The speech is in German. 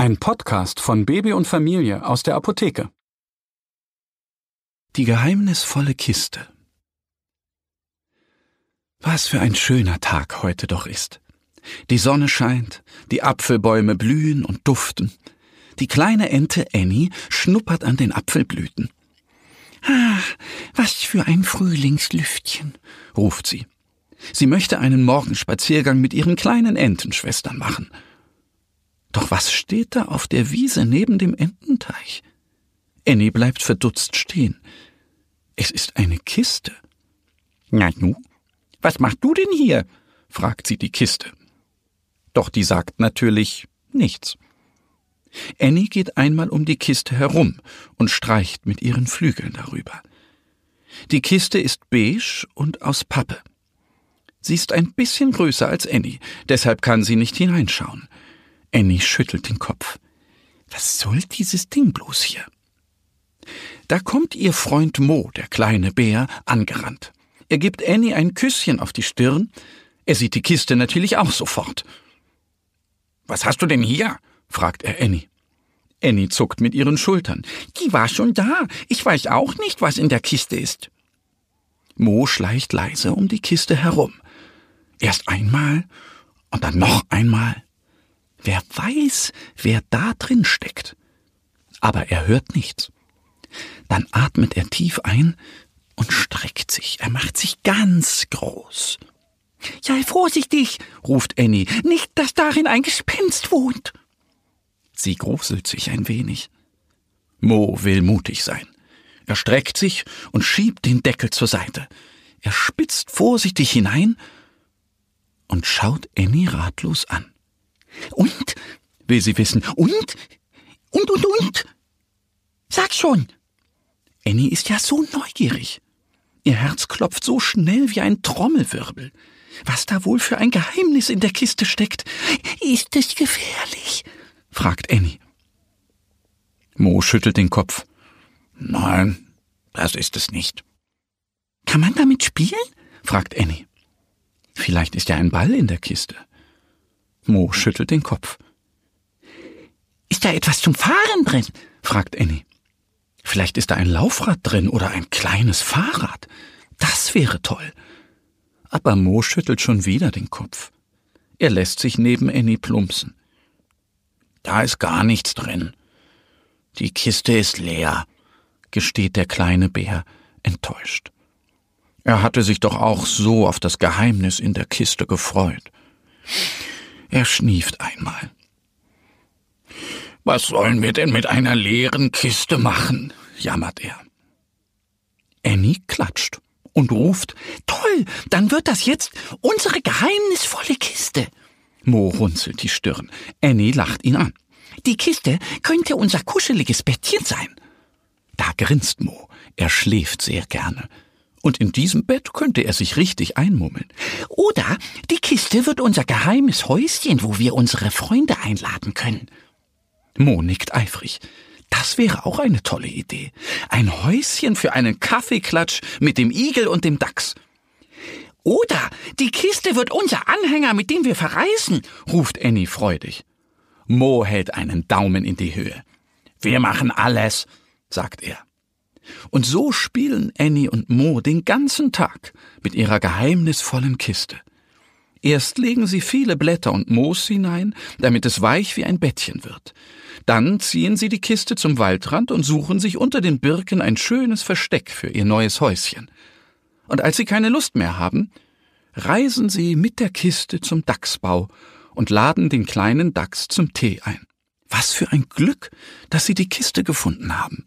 Ein Podcast von Baby und Familie aus der Apotheke. Die geheimnisvolle Kiste. Was für ein schöner Tag heute doch ist. Die Sonne scheint, die Apfelbäume blühen und duften. Die kleine Ente Annie schnuppert an den Apfelblüten. Ah, was für ein Frühlingslüftchen, ruft sie. Sie möchte einen Morgenspaziergang mit ihren kleinen Entenschwestern machen. Doch was steht da auf der Wiese neben dem Ententeich? Annie bleibt verdutzt stehen. Es ist eine Kiste. Na nu, was machst du denn hier? fragt sie die Kiste. Doch die sagt natürlich nichts. Annie geht einmal um die Kiste herum und streicht mit ihren Flügeln darüber. Die Kiste ist beige und aus Pappe. Sie ist ein bisschen größer als Annie, deshalb kann sie nicht hineinschauen. Annie schüttelt den Kopf. Was soll dieses Ding bloß hier? Da kommt ihr Freund Mo, der kleine Bär, angerannt. Er gibt Annie ein Küsschen auf die Stirn. Er sieht die Kiste natürlich auch sofort. Was hast du denn hier? fragt er Annie. Annie zuckt mit ihren Schultern. Die war schon da. Ich weiß auch nicht, was in der Kiste ist. Mo schleicht leise um die Kiste herum. Erst einmal und dann noch einmal. Wer weiß, wer da drin steckt. Aber er hört nichts. Dann atmet er tief ein und streckt sich. Er macht sich ganz groß. Sei vorsichtig, ruft Annie, nicht, dass darin ein Gespenst wohnt. Sie gruselt sich ein wenig. Mo will mutig sein. Er streckt sich und schiebt den Deckel zur Seite. Er spitzt vorsichtig hinein und schaut Annie ratlos an. Und? will sie wissen. Und? Und, und, und? Sag schon. Annie ist ja so neugierig. Ihr Herz klopft so schnell wie ein Trommelwirbel. Was da wohl für ein Geheimnis in der Kiste steckt? Ist es gefährlich? fragt Annie. Mo schüttelt den Kopf. Nein, das ist es nicht. Kann man damit spielen? fragt Annie. Vielleicht ist ja ein Ball in der Kiste. Mo schüttelt den Kopf. Ist da etwas zum Fahren drin? fragt Annie. Vielleicht ist da ein Laufrad drin oder ein kleines Fahrrad. Das wäre toll. Aber Mo schüttelt schon wieder den Kopf. Er lässt sich neben Annie plumpsen. Da ist gar nichts drin. Die Kiste ist leer, gesteht der kleine Bär enttäuscht. Er hatte sich doch auch so auf das Geheimnis in der Kiste gefreut. Er schnieft einmal. Was sollen wir denn mit einer leeren Kiste machen? jammert er. Annie klatscht und ruft Toll, dann wird das jetzt unsere geheimnisvolle Kiste. Mo runzelt die Stirn. Annie lacht ihn an. Die Kiste könnte unser kuscheliges Bettchen sein. Da grinst Mo. Er schläft sehr gerne. Und in diesem Bett könnte er sich richtig einmummeln. Oder die Kiste wird unser geheimes Häuschen, wo wir unsere Freunde einladen können. Mo nickt eifrig. Das wäre auch eine tolle Idee. Ein Häuschen für einen Kaffeeklatsch mit dem Igel und dem Dachs. Oder die Kiste wird unser Anhänger, mit dem wir verreisen, ruft Annie freudig. Mo hält einen Daumen in die Höhe. Wir machen alles, sagt er. Und so spielen Annie und Mo den ganzen Tag mit ihrer geheimnisvollen Kiste. Erst legen sie viele Blätter und Moos hinein, damit es weich wie ein Bettchen wird. Dann ziehen sie die Kiste zum Waldrand und suchen sich unter den Birken ein schönes Versteck für ihr neues Häuschen. Und als sie keine Lust mehr haben, reisen sie mit der Kiste zum Dachsbau und laden den kleinen Dachs zum Tee ein. Was für ein Glück, dass sie die Kiste gefunden haben.